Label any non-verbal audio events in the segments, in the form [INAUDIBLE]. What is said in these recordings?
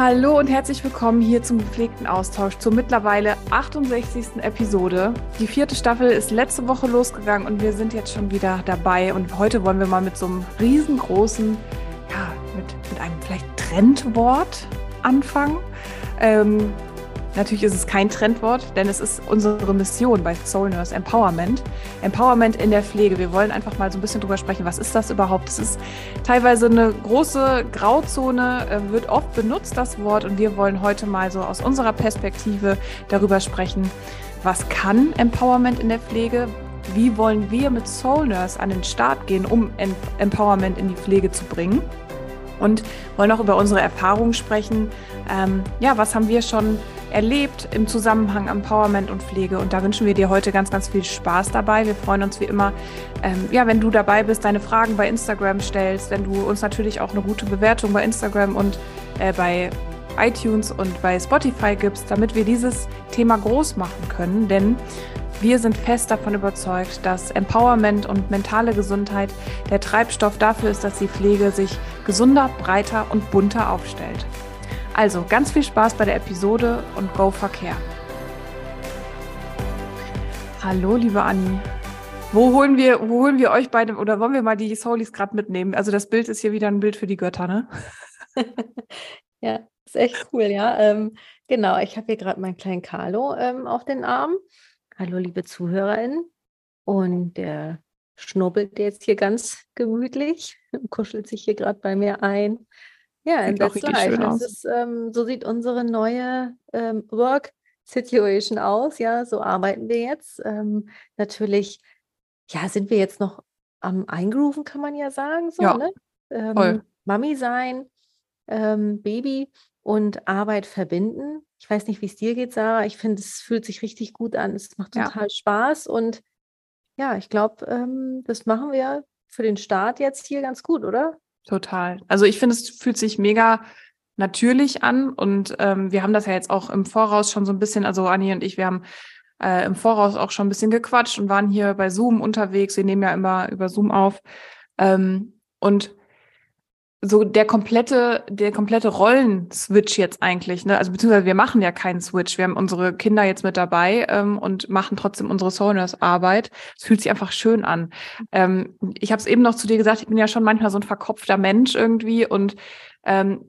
Hallo und herzlich willkommen hier zum gepflegten Austausch zur mittlerweile 68. Episode. Die vierte Staffel ist letzte Woche losgegangen und wir sind jetzt schon wieder dabei. Und heute wollen wir mal mit so einem riesengroßen, ja, mit, mit einem vielleicht Trendwort anfangen. Ähm, Natürlich ist es kein Trendwort, denn es ist unsere Mission bei Soul Nurse Empowerment. Empowerment in der Pflege. Wir wollen einfach mal so ein bisschen drüber sprechen, was ist das überhaupt? Es ist teilweise eine große Grauzone, äh, wird oft benutzt das Wort und wir wollen heute mal so aus unserer Perspektive darüber sprechen, was kann Empowerment in der Pflege? Wie wollen wir mit Soul Nurse an den Start gehen, um Empowerment in die Pflege zu bringen? Und wollen auch über unsere Erfahrungen sprechen. Ähm, ja, was haben wir schon erlebt im Zusammenhang Empowerment und Pflege. Und da wünschen wir dir heute ganz, ganz viel Spaß dabei. Wir freuen uns wie immer, ähm, ja, wenn du dabei bist, deine Fragen bei Instagram stellst, wenn du uns natürlich auch eine gute Bewertung bei Instagram und äh, bei iTunes und bei Spotify gibst, damit wir dieses Thema groß machen können. Denn wir sind fest davon überzeugt, dass Empowerment und mentale Gesundheit der Treibstoff dafür ist, dass die Pflege sich gesunder, breiter und bunter aufstellt. Also ganz viel Spaß bei der Episode und go Verkehr. Hallo, liebe Anni. Wo holen wir, wo holen wir euch beide oder wollen wir mal die Soulies gerade mitnehmen? Also das Bild ist hier wieder ein Bild für die Götter, ne? [LAUGHS] ja, ist echt cool, ja. Ähm, genau, ich habe hier gerade meinen kleinen Carlo ähm, auf den Arm. Hallo, liebe ZuhörerInnen. Und der schnubbelt jetzt hier ganz gemütlich, [LAUGHS] kuschelt sich hier gerade bei mir ein. Ja, in that's life. Das ist, ähm, so sieht unsere neue ähm, Work Situation aus. Ja, so arbeiten wir jetzt. Ähm, natürlich, ja, sind wir jetzt noch am Eingrooven, kann man ja sagen. So, ja, ne? Ähm, Mami sein, ähm, Baby und Arbeit verbinden. Ich weiß nicht, wie es dir geht, Sarah. Ich finde, es fühlt sich richtig gut an. Es macht total ja. Spaß und ja, ich glaube, ähm, das machen wir für den Start jetzt hier ganz gut, oder? Total. Also ich finde, es fühlt sich mega natürlich an und ähm, wir haben das ja jetzt auch im Voraus schon so ein bisschen, also Anni und ich, wir haben äh, im Voraus auch schon ein bisschen gequatscht und waren hier bei Zoom unterwegs. Wir nehmen ja immer über Zoom auf. Ähm, und so der komplette, der komplette Rollenswitch jetzt eigentlich, ne? Also beziehungsweise wir machen ja keinen Switch. Wir haben unsere Kinder jetzt mit dabei ähm, und machen trotzdem unsere Soulnurse Arbeit. Es fühlt sich einfach schön an. Ähm, ich habe es eben noch zu dir gesagt, ich bin ja schon manchmal so ein verkopfter Mensch irgendwie und ähm,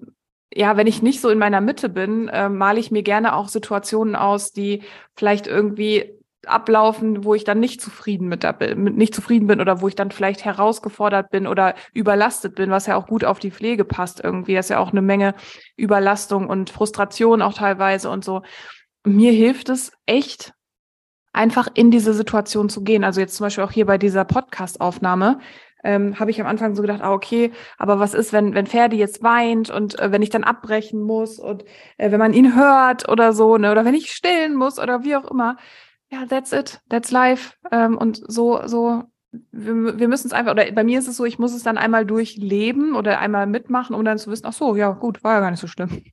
ja, wenn ich nicht so in meiner Mitte bin, äh, male ich mir gerne auch Situationen aus, die vielleicht irgendwie ablaufen, wo ich dann nicht zufrieden mit, der, mit nicht zufrieden bin oder wo ich dann vielleicht herausgefordert bin oder überlastet bin, was ja auch gut auf die Pflege passt irgendwie. Das ist ja auch eine Menge Überlastung und Frustration auch teilweise und so. Mir hilft es echt, einfach in diese Situation zu gehen. Also jetzt zum Beispiel auch hier bei dieser Podcast-Aufnahme. Ähm, habe ich am Anfang so gedacht, ah, okay, aber was ist, wenn, wenn Ferdi jetzt weint und äh, wenn ich dann abbrechen muss und äh, wenn man ihn hört oder so, ne, oder wenn ich stillen muss oder wie auch immer ja, that's it, that's life. Ähm, und so, so, wir, wir müssen es einfach, oder bei mir ist es so, ich muss es dann einmal durchleben oder einmal mitmachen, um dann zu wissen, ach so, ja, gut, war ja gar nicht so schlimm.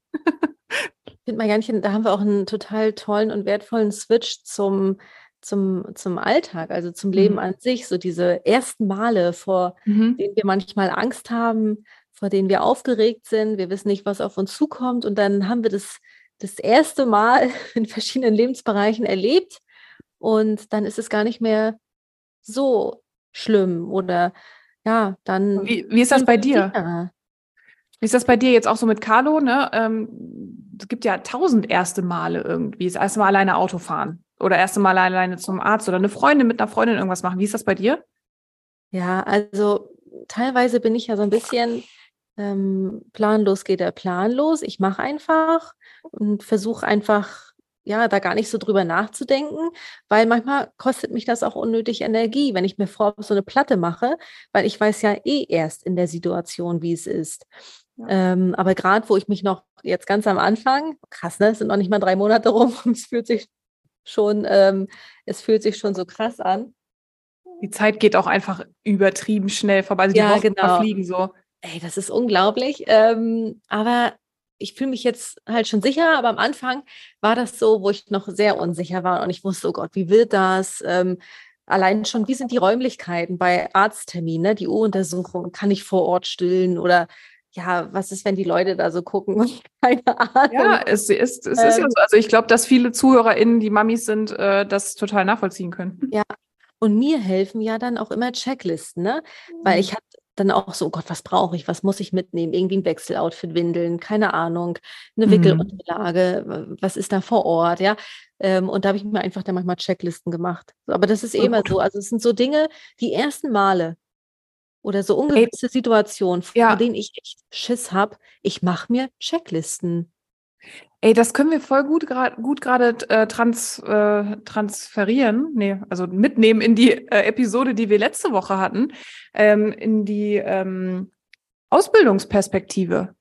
ich finde mal ganz, da haben wir auch einen total tollen und wertvollen Switch zum, zum, zum Alltag, also zum Leben mhm. an sich, so diese ersten Male, vor mhm. denen wir manchmal Angst haben, vor denen wir aufgeregt sind, wir wissen nicht, was auf uns zukommt und dann haben wir das das erste Mal [LAUGHS] in verschiedenen Lebensbereichen erlebt und dann ist es gar nicht mehr so schlimm oder ja, dann. Wie, wie ist das bei dir? Sicher. Wie ist das bei dir jetzt auch so mit Carlo? Ne? Ähm, es gibt ja tausend erste Male irgendwie. Das erste Mal alleine Auto fahren oder erste Mal alleine zum Arzt oder eine Freundin mit einer Freundin irgendwas machen. Wie ist das bei dir? Ja, also teilweise bin ich ja so ein bisschen ähm, planlos geht er planlos. Ich mache einfach und versuche einfach ja, da gar nicht so drüber nachzudenken, weil manchmal kostet mich das auch unnötig Energie, wenn ich mir vor so eine Platte mache, weil ich weiß ja eh erst in der Situation, wie es ist. Ja. Ähm, aber gerade, wo ich mich noch jetzt ganz am Anfang, krass, ne, es sind noch nicht mal drei Monate rum, [LAUGHS] es fühlt sich schon, ähm, es fühlt sich schon so krass an. Die Zeit geht auch einfach übertrieben schnell vorbei. Also die ja, Wochen genau. verfliegen so. Ey, das ist unglaublich. Ähm, aber ich fühle mich jetzt halt schon sicher, aber am Anfang war das so, wo ich noch sehr unsicher war und ich wusste, oh Gott, wie wird das? Ähm, allein schon, wie sind die Räumlichkeiten bei Arztterminen, ne? die U-Untersuchung, kann ich vor Ort stillen oder ja, was ist, wenn die Leute da so gucken? [LAUGHS] Keine Ahnung. Ja, es, ist, es ähm, ist ja ähm. so. Also ich glaube, dass viele ZuhörerInnen, die Mamis sind, äh, das total nachvollziehen können. Ja, und mir helfen ja dann auch immer Checklisten, ne? Weil ich mhm. Dann auch so, oh Gott, was brauche ich? Was muss ich mitnehmen? Irgendwie ein Wechseloutfit, Windeln, keine Ahnung, eine mhm. Wickelunterlage, was ist da vor Ort, ja? Ähm, und da habe ich mir einfach dann manchmal Checklisten gemacht. Aber das ist eh immer so. Also es sind so Dinge, die ersten Male oder so ungewisse Situationen, vor ja. denen ich echt Schiss habe. Ich mache mir Checklisten. Ey, das können wir voll gut gerade gut gerade äh, trans, äh, transferieren, nee, also mitnehmen in die äh, Episode, die wir letzte Woche hatten, ähm, in die ähm, Ausbildungsperspektive.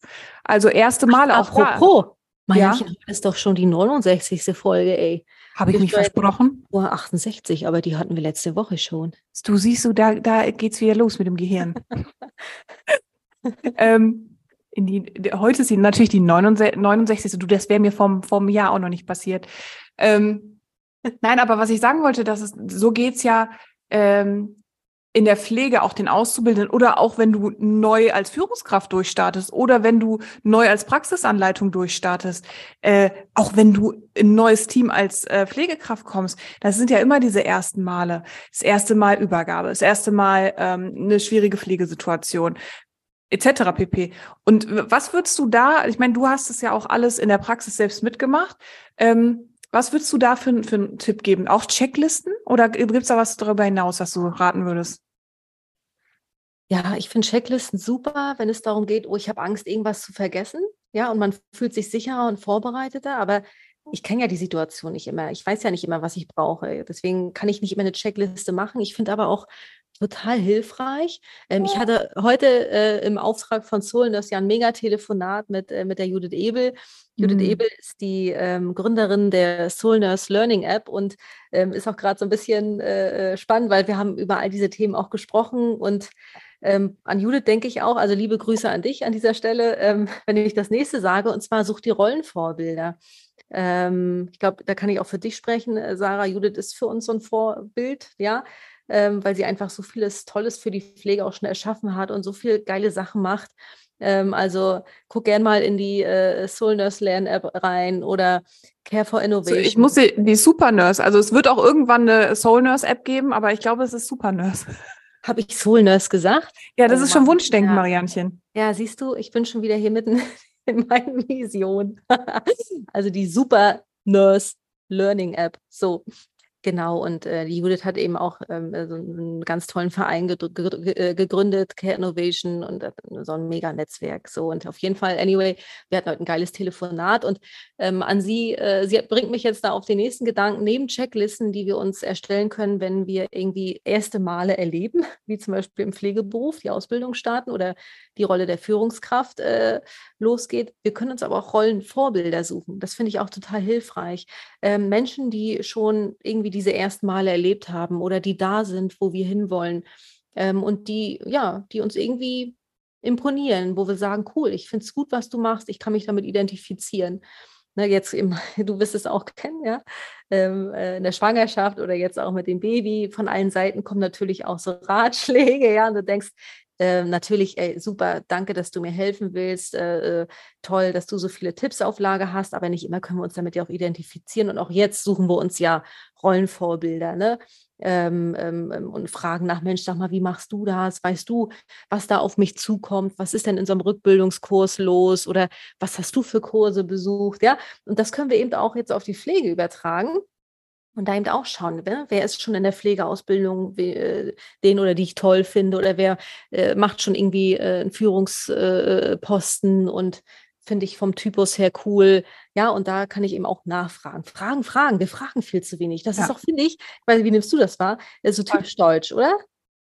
Also erste Mal Ach, auch apropos, da. ja? ist doch schon die 69. Folge, ey. Habe ich mich versprochen? Vor 68, aber die hatten wir letzte Woche schon. Du siehst du, da, da geht's wieder los mit dem Gehirn. [LAUGHS] ähm, in die, heute ist sie natürlich die 69. Du, das wäre mir vom, vom Jahr auch noch nicht passiert. Ähm, [LAUGHS] nein, aber was ich sagen wollte, dass es, so geht's ja ähm, in der Pflege auch den Auszubildenden oder auch wenn du neu als Führungskraft durchstartest oder wenn du neu als Praxisanleitung durchstartest, äh, auch wenn du in ein neues Team als äh, Pflegekraft kommst, das sind ja immer diese ersten Male. Das erste Mal Übergabe, das erste Mal ähm, eine schwierige Pflegesituation, etc. pp. Und was würdest du da, ich meine, du hast es ja auch alles in der Praxis selbst mitgemacht. Ähm, was würdest du da für, für einen Tipp geben? Auch Checklisten oder gibt es da was darüber hinaus, was du raten würdest? Ja, ich finde Checklisten super, wenn es darum geht, oh, ich habe Angst, irgendwas zu vergessen. Ja, und man fühlt sich sicherer und vorbereiteter, aber ich kenne ja die Situation nicht immer. Ich weiß ja nicht immer, was ich brauche. Deswegen kann ich nicht immer eine Checkliste machen. Ich finde aber auch total hilfreich. Ähm, ich hatte heute äh, im Auftrag von Sohlen das ja ein Mega-Telefonat mit, äh, mit der Judith Ebel. Judith mhm. Ebel ist die ähm, Gründerin der Soul Nurse Learning App und ähm, ist auch gerade so ein bisschen äh, äh, spannend, weil wir haben über all diese Themen auch gesprochen und ähm, an Judith denke ich auch, also liebe Grüße an dich an dieser Stelle, ähm, [LAUGHS] wenn ich das nächste sage, und zwar such die Rollenvorbilder. Ähm, ich glaube, da kann ich auch für dich sprechen, äh, Sarah. Judith ist für uns so ein Vorbild, ja ähm, weil sie einfach so vieles Tolles für die Pflege auch schon erschaffen hat und so viele geile Sachen macht. Ähm, also guck gern mal in die äh, Soul Nurse Lern App rein oder Care for Innovation. So, ich muss die, die Super Nurse, also es wird auch irgendwann eine Soul Nurse App geben, aber ich glaube, es ist Super Nurse. Habe ich Soul Nurse gesagt? Ja, das oh, ist schon Wunschdenken, ja. Marianchen. Ja, siehst du, ich bin schon wieder hier mitten [LAUGHS] in meinen Visionen. [LAUGHS] also die Super Nurse Learning App. So, Genau, und äh, die Judith hat eben auch ähm, äh, so einen ganz tollen Verein äh, gegründet, Care Innovation und äh, so ein Mega-Netzwerk. So und auf jeden Fall, anyway, wir hatten heute ein geiles Telefonat und ähm, an Sie, äh, sie bringt mich jetzt da auf den nächsten Gedanken, neben Checklisten, die wir uns erstellen können, wenn wir irgendwie erste Male erleben, [LAUGHS] wie zum Beispiel im Pflegeberuf, die Ausbildung starten oder die Rolle der Führungskraft äh, losgeht. Wir können uns aber auch Rollenvorbilder suchen. Das finde ich auch total hilfreich. Ähm, Menschen, die schon irgendwie diese ersten Male erlebt haben oder die da sind, wo wir hinwollen ähm, und die, ja, die uns irgendwie imponieren, wo wir sagen, cool, ich finde es gut, was du machst, ich kann mich damit identifizieren. Ne, jetzt im, [LAUGHS] du wirst es auch [LAUGHS] kennen, ja, ähm, äh, in der Schwangerschaft oder jetzt auch mit dem Baby. Von allen Seiten kommen natürlich auch so [LAUGHS] Ratschläge, ja, und du denkst, äh, natürlich, ey, super, danke, dass du mir helfen willst. Äh, äh, toll, dass du so viele Tipps auf Lager hast, aber nicht immer können wir uns damit ja auch identifizieren. Und auch jetzt suchen wir uns ja Rollenvorbilder, ne? Ähm, ähm, ähm, und fragen nach, Mensch, sag mal, wie machst du das? Weißt du, was da auf mich zukommt? Was ist denn in so einem Rückbildungskurs los? Oder was hast du für Kurse besucht? Ja, und das können wir eben auch jetzt auf die Pflege übertragen. Und da eben auch schauen, ne? wer ist schon in der Pflegeausbildung, äh, den oder die ich toll finde, oder wer äh, macht schon irgendwie äh, einen Führungsposten äh, und finde ich vom Typus her cool. Ja, und da kann ich eben auch nachfragen. Fragen, fragen. Wir fragen viel zu wenig. Das ja. ist auch, finde ich, weil wie nimmst du das wahr? So typisch deutsch, oder?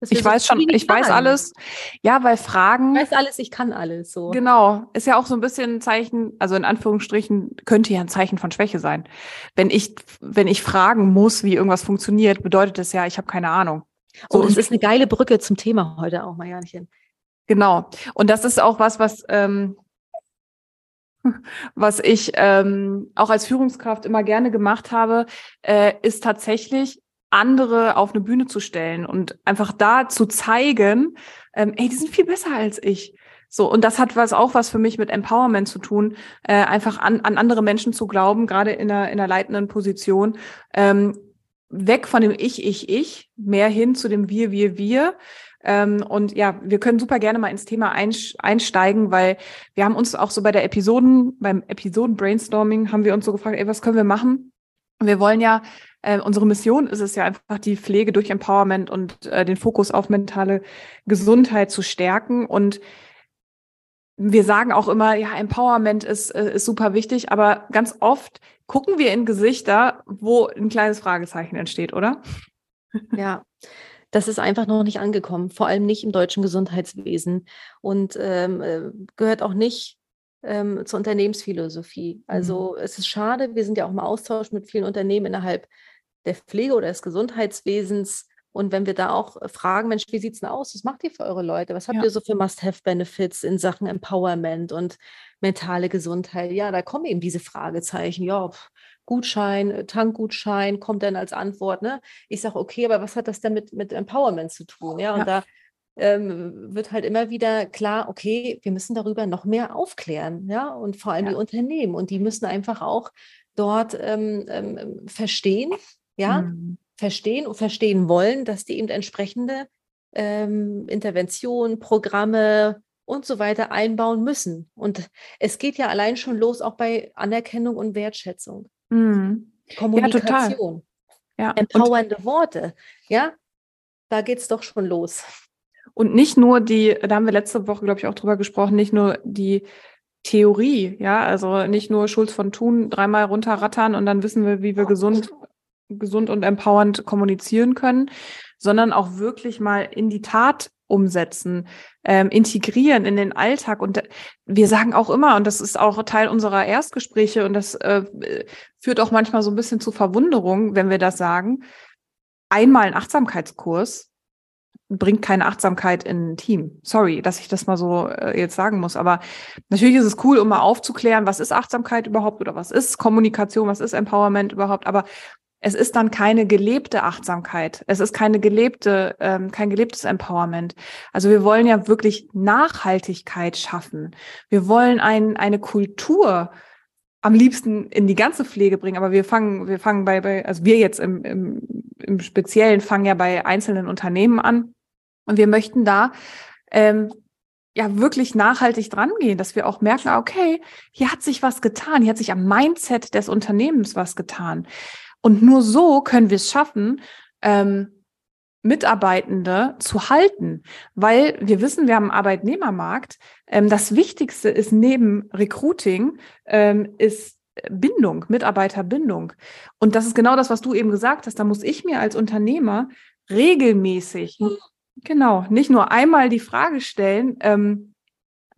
Ich weiß schon, ich weiß alles. Ja, weil Fragen. Ich weiß alles, ich kann alles. So. Genau. Ist ja auch so ein bisschen ein Zeichen, also in Anführungsstrichen, könnte ja ein Zeichen von Schwäche sein. Wenn ich, wenn ich fragen muss, wie irgendwas funktioniert, bedeutet das ja, ich habe keine Ahnung. So, und es ist eine geile Brücke zum Thema heute auch, Marianchen. Genau. Und das ist auch was, was, ähm, [LAUGHS] was ich ähm, auch als Führungskraft immer gerne gemacht habe, äh, ist tatsächlich andere auf eine Bühne zu stellen und einfach da zu zeigen, ähm, ey, die sind viel besser als ich. So, und das hat was auch was für mich mit Empowerment zu tun, äh, einfach an, an andere Menschen zu glauben, gerade in einer, in einer leitenden Position. Ähm, weg von dem Ich, Ich, Ich, mehr hin zu dem Wir, Wir, Wir. Ähm, und ja, wir können super gerne mal ins Thema einsteigen, weil wir haben uns auch so bei der Episoden, beim Episoden-Brainstorming haben wir uns so gefragt, ey, was können wir machen? Wir wollen ja, äh, unsere Mission ist es ja einfach, die Pflege durch Empowerment und äh, den Fokus auf mentale Gesundheit zu stärken. Und wir sagen auch immer, ja, Empowerment ist, äh, ist super wichtig, aber ganz oft gucken wir in Gesichter, wo ein kleines Fragezeichen entsteht, oder? Ja, das ist einfach noch nicht angekommen, vor allem nicht im deutschen Gesundheitswesen und ähm, äh, gehört auch nicht ähm, zur Unternehmensphilosophie. Also mhm. es ist schade, wir sind ja auch im Austausch mit vielen Unternehmen innerhalb der Pflege oder des Gesundheitswesens, und wenn wir da auch äh, fragen, Mensch, wie sieht es denn aus? Was macht ihr für eure Leute? Was habt ja. ihr so für Must-Have-Benefits in Sachen Empowerment und mentale Gesundheit? Ja, da kommen eben diese Fragezeichen. Ja, Gutschein, äh, Tankgutschein kommt dann als Antwort. Ne? Ich sage, okay, aber was hat das denn mit, mit Empowerment zu tun? Ja, und ja. da ähm, wird halt immer wieder klar, okay, wir müssen darüber noch mehr aufklären, ja, und vor allem ja. die Unternehmen. Und die müssen einfach auch dort ähm, ähm, verstehen, ja, mhm verstehen und verstehen wollen, dass die eben entsprechende ähm, Interventionen, Programme und so weiter einbauen müssen. Und es geht ja allein schon los, auch bei Anerkennung und Wertschätzung. Mhm. Kommunikation. Ja, ja. Empowernde und, Worte. Ja, da geht es doch schon los. Und nicht nur die, da haben wir letzte Woche, glaube ich, auch drüber gesprochen, nicht nur die Theorie, ja, also nicht nur Schulz von Thun dreimal runterrattern und dann wissen wir, wie wir gesund gesund und empowernd kommunizieren können, sondern auch wirklich mal in die Tat umsetzen, ähm, integrieren in den Alltag. Und wir sagen auch immer, und das ist auch Teil unserer Erstgespräche, und das äh, führt auch manchmal so ein bisschen zu Verwunderung, wenn wir das sagen, einmal ein Achtsamkeitskurs bringt keine Achtsamkeit in ein Team. Sorry, dass ich das mal so äh, jetzt sagen muss. Aber natürlich ist es cool, um mal aufzuklären, was ist Achtsamkeit überhaupt oder was ist Kommunikation, was ist Empowerment überhaupt. Aber es ist dann keine gelebte Achtsamkeit. Es ist keine gelebte, ähm, kein gelebtes Empowerment. Also wir wollen ja wirklich Nachhaltigkeit schaffen. Wir wollen ein, eine Kultur am liebsten in die ganze Pflege bringen. Aber wir fangen, wir fangen bei, bei also wir jetzt im, im, im Speziellen fangen ja bei einzelnen Unternehmen an. Und wir möchten da ähm, ja wirklich nachhaltig dran gehen, dass wir auch merken, okay, hier hat sich was getan, hier hat sich am Mindset des Unternehmens was getan. Und nur so können wir es schaffen, ähm, Mitarbeitende zu halten, weil wir wissen, wir haben einen Arbeitnehmermarkt. Ähm, das Wichtigste ist neben Recruiting ähm, ist Bindung, Mitarbeiterbindung. Und das ist genau das, was du eben gesagt hast. Da muss ich mir als Unternehmer regelmäßig, genau, nicht nur einmal die Frage stellen, ähm,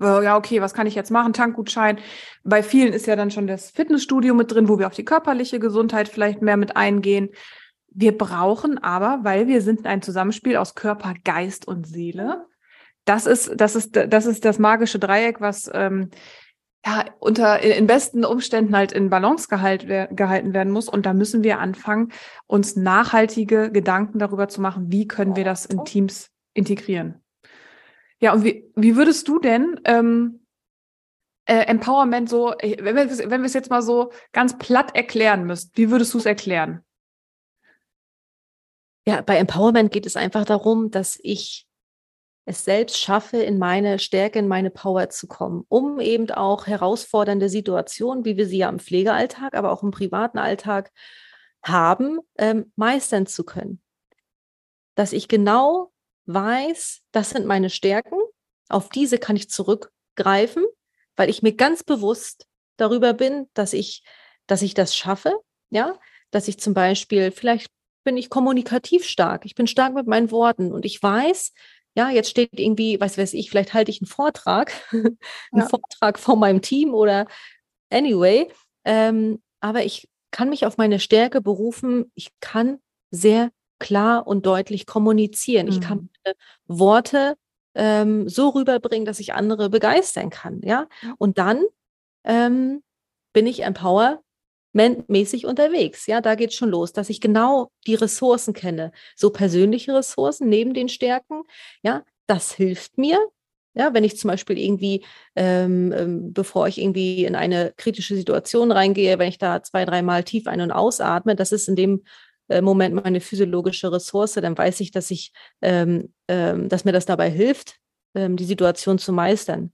äh, ja, okay, was kann ich jetzt machen? Tankgutschein. Bei vielen ist ja dann schon das Fitnessstudio mit drin, wo wir auf die körperliche Gesundheit vielleicht mehr mit eingehen. Wir brauchen aber, weil wir sind ein Zusammenspiel aus Körper, Geist und Seele. Das ist, das ist, das ist das magische Dreieck, was ähm, ja, unter in besten Umständen halt in Balance gehalt, gehalten werden muss. Und da müssen wir anfangen, uns nachhaltige Gedanken darüber zu machen, wie können wir das in Teams integrieren. Ja, und wie, wie würdest du denn ähm, äh, Empowerment so, äh, wenn wir, wenn wir es jetzt mal so ganz platt erklären müsst, wie würdest du es erklären? Ja, bei Empowerment geht es einfach darum, dass ich es selbst schaffe, in meine Stärke, in meine Power zu kommen, um eben auch herausfordernde Situationen, wie wir sie ja im Pflegealltag, aber auch im privaten Alltag haben, ähm, meistern zu können. Dass ich genau weiß, das sind meine Stärken, auf diese kann ich zurückgreifen, weil ich mir ganz bewusst darüber bin, dass ich, dass ich das schaffe, ja, dass ich zum Beispiel, vielleicht bin ich kommunikativ stark, ich bin stark mit meinen Worten und ich weiß, ja, jetzt steht irgendwie, weiß weiß ich, vielleicht halte ich einen Vortrag, [LAUGHS] einen ja. Vortrag vor meinem Team oder anyway, ähm, aber ich kann mich auf meine Stärke berufen, ich kann sehr klar und deutlich kommunizieren. Mhm. Ich kann mhm. Worte ähm, so rüberbringen, dass ich andere begeistern kann. Ja, und dann ähm, bin ich empowermentmäßig unterwegs. Ja, da geht es schon los, dass ich genau die Ressourcen kenne, so persönliche Ressourcen neben den Stärken. Ja, das hilft mir, Ja, wenn ich zum Beispiel irgendwie, ähm, ähm, bevor ich irgendwie in eine kritische Situation reingehe, wenn ich da zwei, dreimal tief ein- und ausatme, das ist in dem äh, Moment meine physiologische Ressource, dann weiß ich, dass ich, ähm, ähm, dass mir das dabei hilft, ähm, die Situation zu meistern.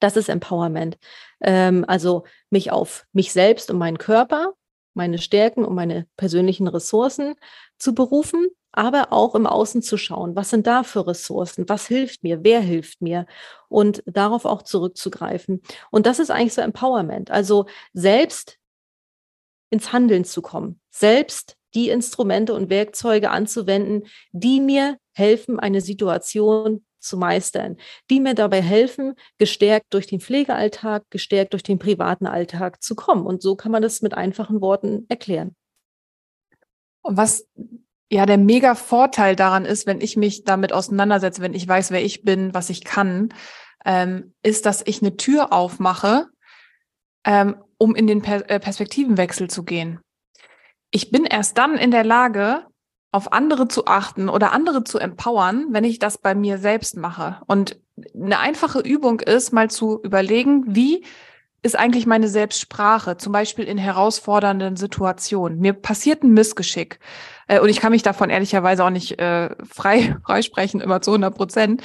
Das ist Empowerment. Ähm, also mich auf mich selbst und meinen Körper, meine Stärken und meine persönlichen Ressourcen zu berufen, aber auch im Außen zu schauen, was sind da für Ressourcen, was hilft mir, wer hilft mir und darauf auch zurückzugreifen. Und das ist eigentlich so Empowerment, also selbst ins Handeln zu kommen, selbst die Instrumente und Werkzeuge anzuwenden, die mir helfen, eine Situation zu meistern, die mir dabei helfen, gestärkt durch den Pflegealltag, gestärkt durch den privaten Alltag zu kommen. Und so kann man das mit einfachen Worten erklären. Und was ja der mega Vorteil daran ist, wenn ich mich damit auseinandersetze, wenn ich weiß, wer ich bin, was ich kann, ähm, ist, dass ich eine Tür aufmache, ähm, um in den per äh, Perspektivenwechsel zu gehen. Ich bin erst dann in der Lage, auf andere zu achten oder andere zu empowern, wenn ich das bei mir selbst mache. Und eine einfache Übung ist, mal zu überlegen, wie ist eigentlich meine Selbstsprache, zum Beispiel in herausfordernden Situationen. Mir passiert ein Missgeschick äh, und ich kann mich davon ehrlicherweise auch nicht äh, frei [LAUGHS] freisprechen, immer zu 100 Prozent.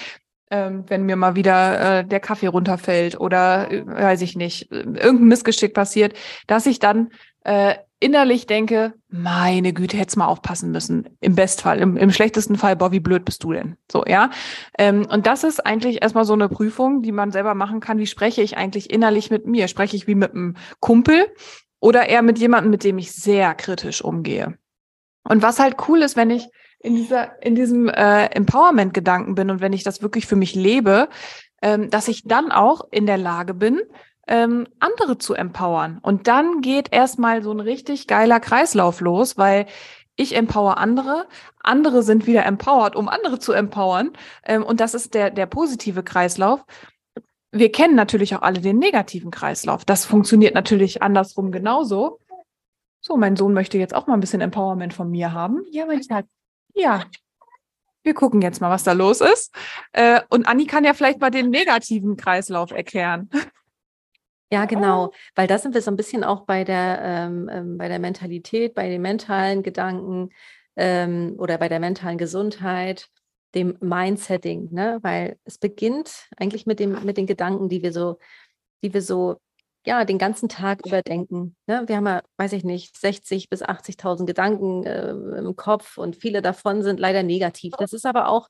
Ähm, wenn mir mal wieder äh, der Kaffee runterfällt oder äh, weiß ich nicht, irgendein Missgeschick passiert, dass ich dann äh, innerlich denke, meine Güte, hättest mal aufpassen müssen. Im Bestfall, im, im schlechtesten Fall, boah, wie blöd bist du denn? So, ja. Ähm, und das ist eigentlich erstmal so eine Prüfung, die man selber machen kann. Wie spreche ich eigentlich innerlich mit mir? Spreche ich wie mit einem Kumpel oder eher mit jemandem, mit dem ich sehr kritisch umgehe? Und was halt cool ist, wenn ich in dieser, in diesem äh, Empowerment-Gedanken bin und wenn ich das wirklich für mich lebe, ähm, dass ich dann auch in der Lage bin, ähm, andere zu empowern. Und dann geht erstmal so ein richtig geiler Kreislauf los, weil ich empower andere, andere sind wieder empowered, um andere zu empowern. Ähm, und das ist der, der positive Kreislauf. Wir kennen natürlich auch alle den negativen Kreislauf. Das funktioniert natürlich andersrum genauso. So, mein Sohn möchte jetzt auch mal ein bisschen Empowerment von mir haben. Ja, mein Schatz. Ja. Wir gucken jetzt mal, was da los ist. Äh, und Anni kann ja vielleicht mal den negativen Kreislauf erklären. Ja, genau, weil da sind wir so ein bisschen auch bei der, ähm, ähm, bei der Mentalität, bei den mentalen Gedanken ähm, oder bei der mentalen Gesundheit, dem Mindsetting, ne? Weil es beginnt eigentlich mit dem, mit den Gedanken, die wir so, die wir so, ja, den ganzen Tag überdenken. Ne? Wir haben ja, weiß ich nicht, 60 bis 80.000 Gedanken äh, im Kopf und viele davon sind leider negativ. Das ist aber auch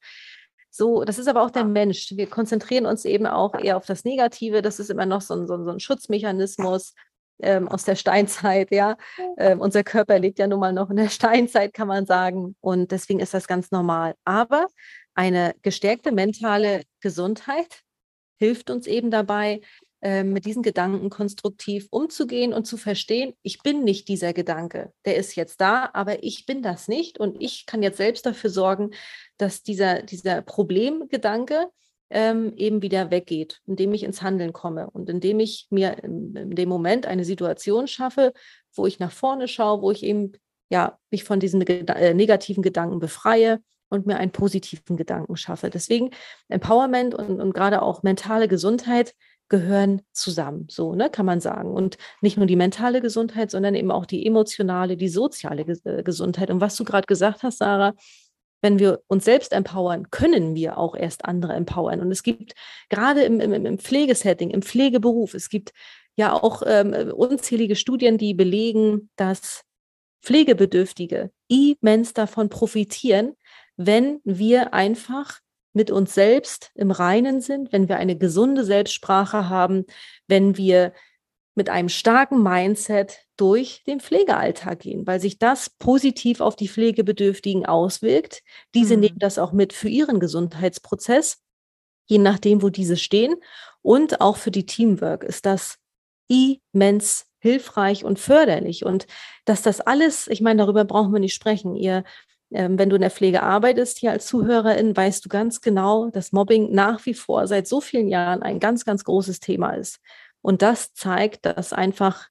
so, das ist aber auch der Mensch. Wir konzentrieren uns eben auch eher auf das Negative. Das ist immer noch so ein, so ein, so ein Schutzmechanismus ähm, aus der Steinzeit, ja. Ähm, unser Körper lebt ja nun mal noch in der [LAUGHS] Steinzeit, kann man sagen. Und deswegen ist das ganz normal. Aber eine gestärkte mentale Gesundheit hilft uns eben dabei, ähm, mit diesen Gedanken konstruktiv umzugehen und zu verstehen, ich bin nicht dieser Gedanke. Der ist jetzt da, aber ich bin das nicht. Und ich kann jetzt selbst dafür sorgen, dass dieser, dieser Problemgedanke ähm, eben wieder weggeht, indem ich ins Handeln komme und indem ich mir in, in, dem Moment eine Situation schaffe, wo ich nach vorne schaue, wo ich eben ja, mich von diesen äh, negativen Gedanken befreie und mir einen positiven Gedanken schaffe. Deswegen Empowerment und, und gerade auch mentale Gesundheit gehören zusammen, so ne, kann man sagen. Und nicht nur die mentale Gesundheit, sondern eben auch die emotionale, die soziale äh, Gesundheit. Und was du gerade gesagt hast, Sarah, wenn wir uns selbst empowern, können wir auch erst andere empowern. Und es gibt gerade im, im, im Pflegesetting, im Pflegeberuf, es gibt ja auch ähm, unzählige Studien, die belegen, dass Pflegebedürftige immens davon profitieren, wenn wir einfach mit uns selbst im Reinen sind, wenn wir eine gesunde Selbstsprache haben, wenn wir mit einem starken Mindset durch den Pflegealltag gehen, weil sich das positiv auf die Pflegebedürftigen auswirkt. Diese mhm. nehmen das auch mit für ihren Gesundheitsprozess, je nachdem, wo diese stehen. Und auch für die Teamwork ist das immens hilfreich und förderlich. Und dass das alles, ich meine, darüber brauchen wir nicht sprechen. Ihr wenn du in der Pflege arbeitest, hier als Zuhörerin, weißt du ganz genau, dass Mobbing nach wie vor seit so vielen Jahren ein ganz, ganz großes Thema ist. Und das zeigt, dass einfach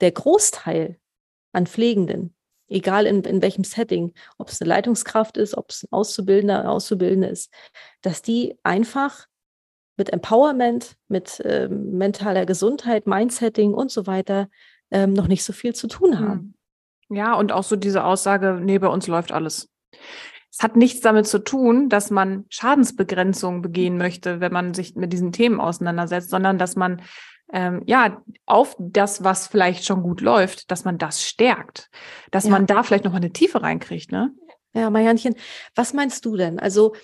der Großteil an Pflegenden, egal in, in welchem Setting, ob es eine Leitungskraft ist, ob es ein Auszubildender, Auszubildende ist, dass die einfach mit Empowerment, mit äh, mentaler Gesundheit, Mindsetting und so weiter ähm, noch nicht so viel zu tun haben. Hm. Ja, und auch so diese Aussage, nee, bei uns läuft alles. Es hat nichts damit zu tun, dass man Schadensbegrenzung begehen möchte, wenn man sich mit diesen Themen auseinandersetzt, sondern dass man ähm, ja auf das, was vielleicht schon gut läuft, dass man das stärkt, dass ja. man da vielleicht noch mal eine Tiefe reinkriegt, ne? Ja, Marianchen, was meinst du denn? Also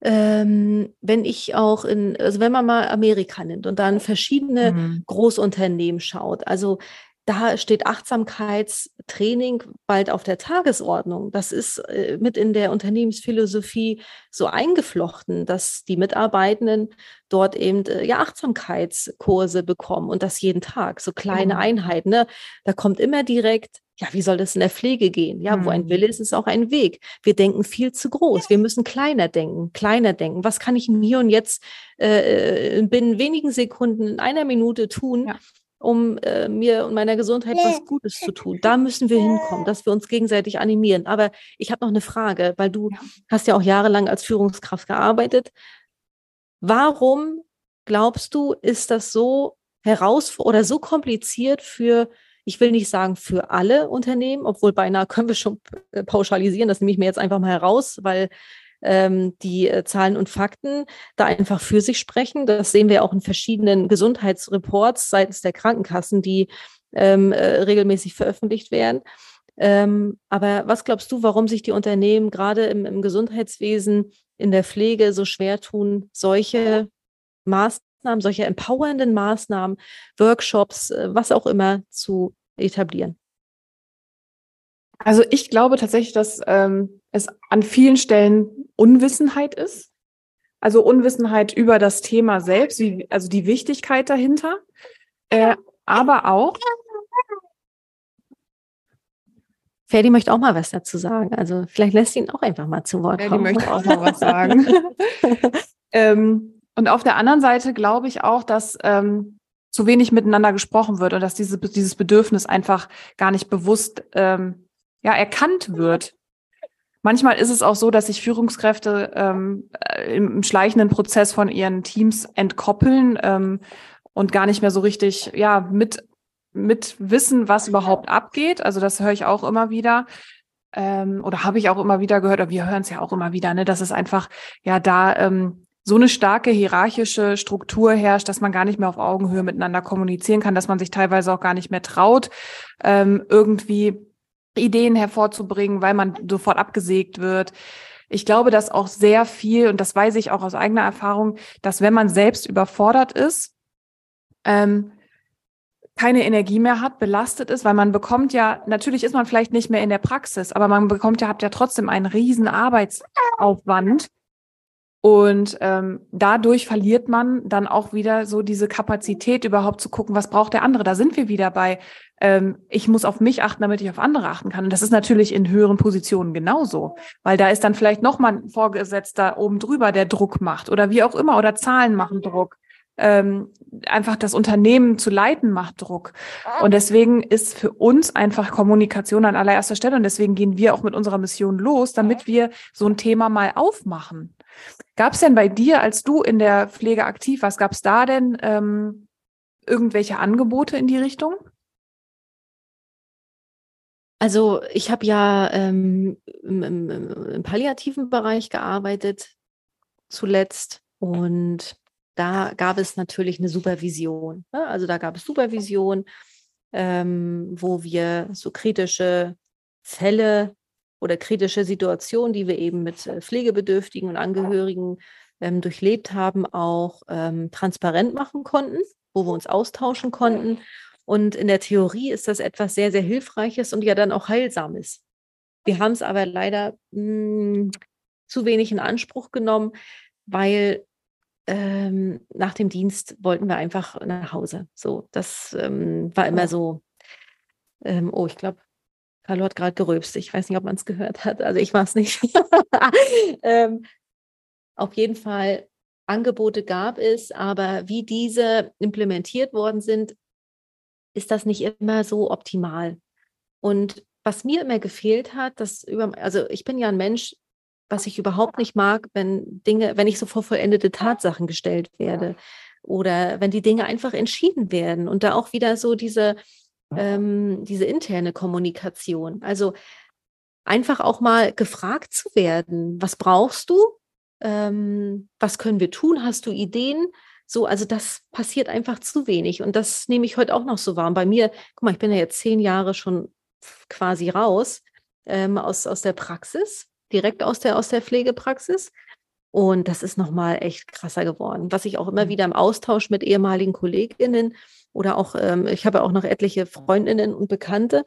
ähm, wenn ich auch in, also wenn man mal Amerika nimmt und dann verschiedene mhm. Großunternehmen schaut, also da steht Achtsamkeitstraining bald auf der Tagesordnung. Das ist äh, mit in der Unternehmensphilosophie so eingeflochten, dass die Mitarbeitenden dort eben äh, ja Achtsamkeitskurse bekommen und das jeden Tag, so kleine mhm. Einheiten. Ne? Da kommt immer direkt, ja, wie soll das in der Pflege gehen? Ja, mhm. wo ein mhm. Wille ist, ist auch ein Weg. Wir denken viel zu groß. Wir müssen kleiner denken, kleiner denken. Was kann ich mir und jetzt äh, äh, binnen wenigen Sekunden, in einer Minute tun? Ja um äh, mir und meiner Gesundheit was Gutes zu tun. Da müssen wir hinkommen, dass wir uns gegenseitig animieren. Aber ich habe noch eine Frage, weil du hast ja auch jahrelang als Führungskraft gearbeitet. Warum glaubst du, ist das so herausfordernd oder so kompliziert für, ich will nicht sagen für alle Unternehmen, obwohl beinahe können wir schon äh, pauschalisieren, das nehme ich mir jetzt einfach mal heraus, weil ähm, die äh, Zahlen und Fakten da einfach für sich sprechen. Das sehen wir auch in verschiedenen Gesundheitsreports seitens der Krankenkassen, die ähm, äh, regelmäßig veröffentlicht werden. Ähm, aber was glaubst du, warum sich die Unternehmen gerade im, im, Gesundheitswesen, in der Pflege so schwer tun, solche Maßnahmen, solche empowernden Maßnahmen, Workshops, äh, was auch immer zu etablieren? Also ich glaube tatsächlich, dass ähm, es an vielen Stellen Unwissenheit ist. Also Unwissenheit über das Thema selbst, wie, also die Wichtigkeit dahinter. Äh, aber auch. Ferdi möchte auch mal was dazu sagen. Also vielleicht lässt ihn auch einfach mal zu Wort kommen. Ferdi möchte auch mal was sagen. [LAUGHS] ähm, und auf der anderen Seite glaube ich auch, dass ähm, zu wenig miteinander gesprochen wird und dass diese, dieses Bedürfnis einfach gar nicht bewusst ähm, ja, erkannt wird. Manchmal ist es auch so, dass sich Führungskräfte ähm, äh, im, im, schleichenden Prozess von ihren Teams entkoppeln ähm, und gar nicht mehr so richtig ja mit mit wissen, was überhaupt abgeht. Also das höre ich auch immer wieder ähm, oder habe ich auch immer wieder gehört. Aber wir hören es ja auch immer wieder, ne, dass es einfach ja da ähm, so eine starke hierarchische Struktur herrscht, dass man gar nicht mehr auf Augenhöhe miteinander kommunizieren kann, dass man sich teilweise auch gar nicht mehr traut, ähm, irgendwie Ideen hervorzubringen, weil man sofort abgesägt wird. Ich glaube, dass auch sehr viel, und das weiß ich auch aus eigener Erfahrung, dass wenn man selbst überfordert ist, ähm, keine Energie mehr hat, belastet ist, weil man bekommt ja, natürlich ist man vielleicht nicht mehr in der Praxis, aber man bekommt ja, habt ja trotzdem einen riesen Arbeitsaufwand. Und ähm, dadurch verliert man dann auch wieder so diese Kapazität, überhaupt zu gucken, was braucht der andere. Da sind wir wieder bei ähm, ich muss auf mich achten, damit ich auf andere achten kann. Und das ist natürlich in höheren Positionen genauso, weil da ist dann vielleicht nochmal ein Vorgesetzter oben drüber, der Druck macht oder wie auch immer, oder Zahlen machen Druck. Ähm, einfach das Unternehmen zu leiten macht Druck. Und deswegen ist für uns einfach Kommunikation an allererster Stelle. Und deswegen gehen wir auch mit unserer Mission los, damit wir so ein Thema mal aufmachen. Gab es denn bei dir, als du in der Pflege aktiv warst, gab es da denn ähm, irgendwelche Angebote in die Richtung? Also ich habe ja ähm, im, im, im, palliativen Bereich gearbeitet zuletzt und da gab es natürlich eine Supervision. Ne? Also da gab es Supervision, ähm, wo wir so kritische Fälle oder kritische Situationen, die wir eben mit äh, Pflegebedürftigen und Angehörigen ähm, durchlebt haben, auch ähm, transparent machen konnten, wo wir uns austauschen konnten und in der Theorie ist das etwas sehr, sehr Hilfreiches und ja dann auch Heilsames. Wir haben es aber leider mh, hm, zu wenig in Anspruch genommen, weil ähm, nach dem Dienst wollten wir einfach nach Hause. So, das ähm, war immer so. Ähm, oh, ich glaube, Carlo hat gerade geröbst. Ich weiß nicht, ob man es gehört hat. Also ich war es nicht. [LAUGHS] Ähm, auf jeden Fall Angebote gab es, aber wie diese implementiert worden sind, ist das nicht immer so optimal. Und was mir immer gefehlt hat, dass über, also ich bin ja ein Mensch, was ich überhaupt nicht mag, wenn Dinge, wenn ich so vor vollendete Tatsachen gestellt werde oder wenn die Dinge einfach entschieden werden und da auch wieder so diese, ähm, diese interne Kommunikation. Also einfach auch mal gefragt zu werden, was brauchst du? Ähm, was können wir tun? Hast du Ideen? So, also das passiert einfach zu wenig. Und das nehme ich heute auch noch so wahr. Und bei mir, guck mal, ich bin ja jetzt zehn Jahre schon quasi raus ähm, aus, aus der Praxis, direkt aus der, aus der Pflegepraxis. Und das ist nochmal echt krasser geworden. Was ich auch immer mhm. wieder im Austausch mit ehemaligen KollegInnen oder auch, ähm, ich habe auch noch etliche Freundinnen und Bekannte,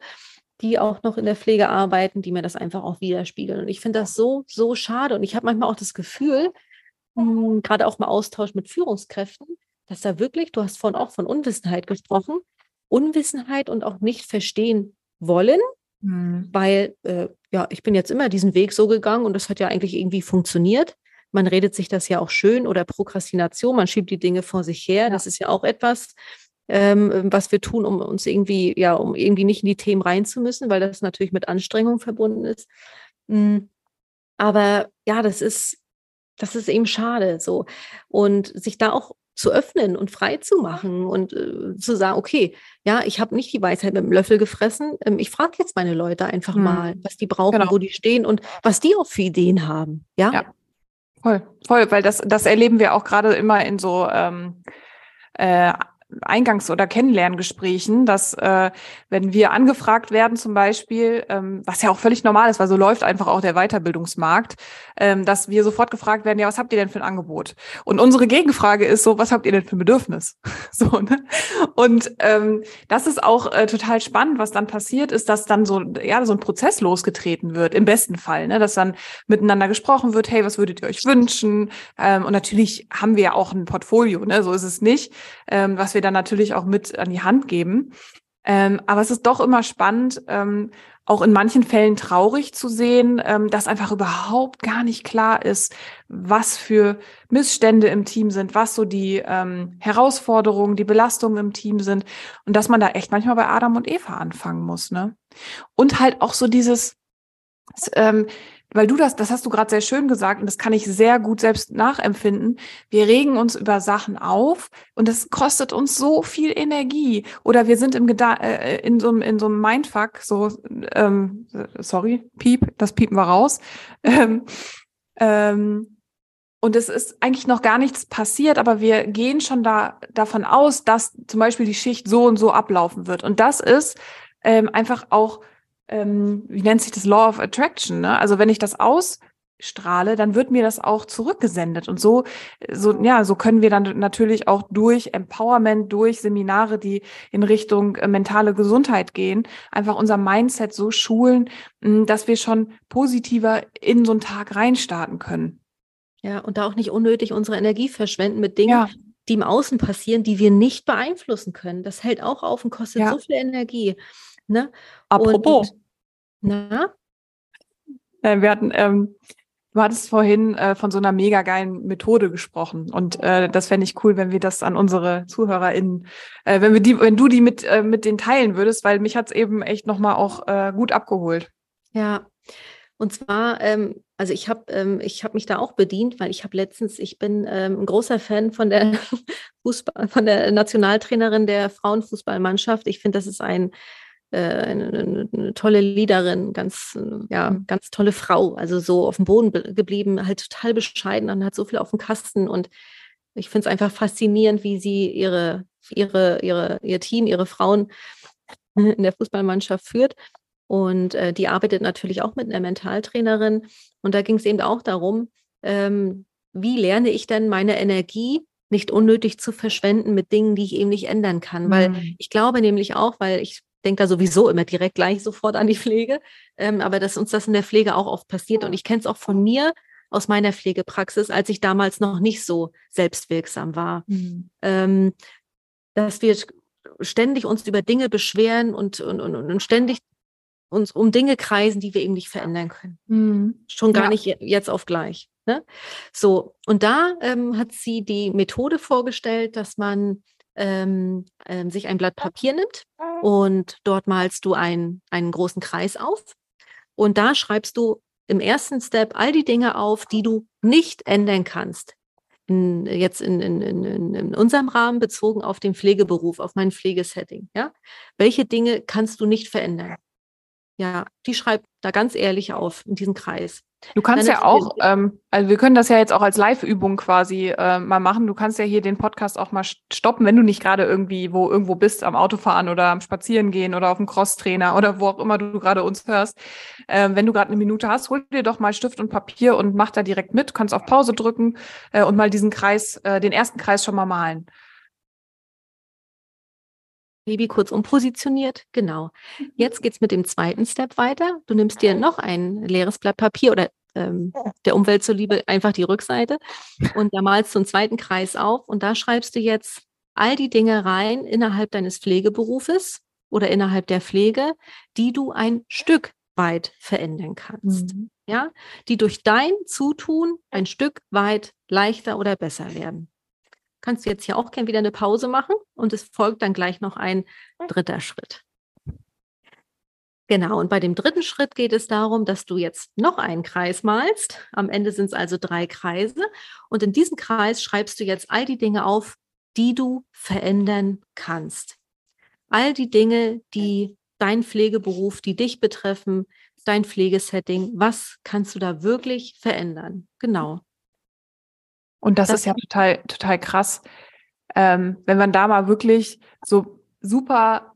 die auch noch in der Pflege arbeiten, die mir das einfach auch widerspiegeln. Und ich finde das so, so schade. Und ich habe manchmal auch das Gefühl, gerade auch im Austausch mit Führungskräften, dass da wirklich, du hast vorhin auch von Unwissenheit gesprochen, Unwissenheit und auch nicht verstehen wollen, mhm. weil äh, ja, ich bin jetzt immer diesen Weg so gegangen und das hat ja eigentlich irgendwie funktioniert. Man redet sich das ja auch schön oder Prokrastination, man schiebt die Dinge vor sich her. Ja. Das ist ja auch etwas, ähm, was wir tun, um uns irgendwie, ja, um irgendwie nicht in die Themen reinzumüssen, weil das natürlich mit Anstrengung verbunden ist. Mhm. Aber ja, das ist, das ist eben schade so. Und sich da auch zu öffnen und frei zu machen und äh, zu sagen, okay, ja, ich habe nicht die Weisheit mit dem Löffel gefressen. Ähm, ich frage jetzt meine Leute einfach mhm. mal, was die brauchen, genau. wo die stehen und was die auch für Ideen haben. Ja. ja. Voll, voll, weil das, das erleben wir auch gerade immer in so ähm, äh, Eingangs- oder Kennenlerngesprächen, dass äh, wenn wir angefragt werden zum Beispiel, ähm, was ja auch völlig normal ist, weil so läuft einfach auch der Weiterbildungsmarkt, ähm, dass wir sofort gefragt werden, ja, was habt ihr denn für ein Angebot? Und unsere Gegenfrage ist so, was habt ihr denn für ein Bedürfnis? [LAUGHS] so, ne? Und ähm, das ist auch äh, total spannend, was dann passiert ist, dass dann so, ja, so ein Prozess losgetreten wird, im besten Fall, ne? dass dann miteinander gesprochen wird, hey, was würdet ihr euch wünschen? Ähm, und natürlich haben wir ja auch ein Portfolio, ne? so ist es nicht, ähm, was wir dann natürlich auch mit an die Hand geben. Ähm, aber es ist doch immer spannend, ähm, auch in manchen Fällen traurig zu sehen, ähm, dass einfach überhaupt gar nicht klar ist, was für Missstände im Team sind, was so die ähm, Herausforderungen, die Belastungen im Team sind und dass man da echt manchmal bei Adam und Eva anfangen muss, ne? Und halt auch so dieses, ähm, weil du das, das hast du gerade sehr schön gesagt und das kann ich sehr gut selbst nachempfinden. Wir regen uns über Sachen auf und das kostet uns so viel Energie. Oder wir sind im Geda äh, in so einem in so einem Mindfuck, so ähm, sorry, Piep, das piepen wir raus. [LAUGHS] Ähm, ähm, und es ist eigentlich noch gar nichts passiert, aber wir gehen schon da davon aus, dass zum Beispiel die Schicht so und so ablaufen wird. Und das ist ähm, einfach auch ähm, wie nennt sich das Law of Attraction? Ne? Also wenn ich das ausstrahle, dann wird mir das auch zurückgesendet. Und so, so, ja, so können wir dann natürlich auch durch Empowerment, durch Seminare, die in Richtung äh, mentale Gesundheit gehen, einfach unser Mindset so schulen, mh, hm, dass wir schon positiver in so einen Tag reinstarten können. Ja, und da auch nicht unnötig unsere Energie verschwenden mit Dingen, ja. die im Außen passieren, die wir nicht beeinflussen können. Das hält auch auf und kostet ja. so viel Energie. Ne? Apropos. Und, na? Äh, wir hatten, ähm, du hattest vorhin äh, von so einer mega geilen Methode gesprochen. Und äh, das fände ich cool, wenn wir das an unsere ZuhörerInnen, äh, wenn wir die, wenn du die mit, äh, mit denen teilen würdest, weil mich hat es eben echt nochmal auch äh, gut abgeholt. Ja. Und zwar, ähm, also ich habe ähm, ich hab mich da auch bedient, weil ich habe letztens, ich bin ähm, ein großer Fan von der [LAUGHS] Fußball, von der Nationaltrainerin der Frauenfußballmannschaft. Ich finde, das ist ein eine, eine, eine, tolle Liederin, ganz, ja, mhm. ganz tolle Frau, also so auf dem Boden geblieben, halt total bescheiden und hat so viel auf dem Kasten und ich finde es einfach faszinierend, wie sie ihre, ihre, ihre, ihr Team, ihre Frauen in der Fußballmannschaft führt. Und äh, die arbeitet natürlich auch mit einer Mentaltrainerin. Und da ging es eben auch darum, ähm, wie lerne ich denn meine Energie nicht unnötig zu verschwenden mit Dingen, die ich eben nicht ändern kann. Weil mhm. ich glaube nämlich auch, weil ich denke da sowieso immer direkt gleich sofort an die Pflege, ähm, aber dass uns das in der Pflege auch oft passiert. Und ich kenne es auch von mir aus meiner Pflegepraxis, als ich damals noch nicht so selbstwirksam war. Mhm. Ähm, dass wir ständig uns über Dinge beschweren und, und, und, und ständig uns um Dinge kreisen, die wir eben nicht verändern können. Mhm. Schon gar ja. nicht jetzt auf gleich. Ne? So, und da ähm, hat sie die Methode vorgestellt, dass man ähm, ähm, sich ein Blatt Papier nimmt und dort malst du ein, einen großen Kreis auf und da schreibst du im ersten Step all die Dinge auf, die du nicht ändern kannst. In, jetzt in, in, in, in unserem Rahmen bezogen auf den Pflegeberuf, auf mein Pflegesetting. Ja? Welche Dinge kannst du nicht verändern? Ja, die schreibt da ganz ehrlich auf in diesen Kreis. Du kannst ja auch, ähm, also wir können das ja jetzt auch als Live-Übung quasi äh, mal machen. Du kannst ja hier den Podcast auch mal stoppen, wenn du nicht gerade irgendwie wo irgendwo bist, am Autofahren oder am Spazierengehen oder auf dem Crosstrainer oder wo auch immer du gerade uns hörst. Ähm, wenn du gerade eine Minute hast, hol dir doch mal Stift und Papier und mach da direkt mit. Kannst auf Pause drücken äh, und mal diesen Kreis, äh, den ersten Kreis schon mal malen. Baby kurz umpositioniert. Genau. Mhm. Jetzt geht es mit dem zweiten Step weiter. Du nimmst dir noch ein leeres Blatt Papier oder ähm, der Umwelt zuliebe einfach die Rückseite und da malst du einen zweiten Kreis auf und da schreibst du jetzt all die Dinge rein innerhalb deines Pflegeberufes oder innerhalb der Pflege, die du ein Stück weit verändern kannst. Mhm. Ja, die durch dein Zutun ein Stück weit leichter oder besser werden kannst du jetzt hier auch gerne wieder eine Pause machen und es folgt dann gleich noch ein dritter Schritt. Genau, und bei dem dritten Schritt geht es darum, dass du jetzt noch einen Kreis malst. Am Ende sind es also drei Kreise. Und in diesem Kreis schreibst du jetzt all die Dinge auf, die du verändern kannst. All die Dinge, die dein Pflegeberuf, die dich betreffen, dein Pflegesetting, was kannst du da wirklich verändern? Genau. Und das, das ist ja total, total krass, ähm, wenn man da mal wirklich so super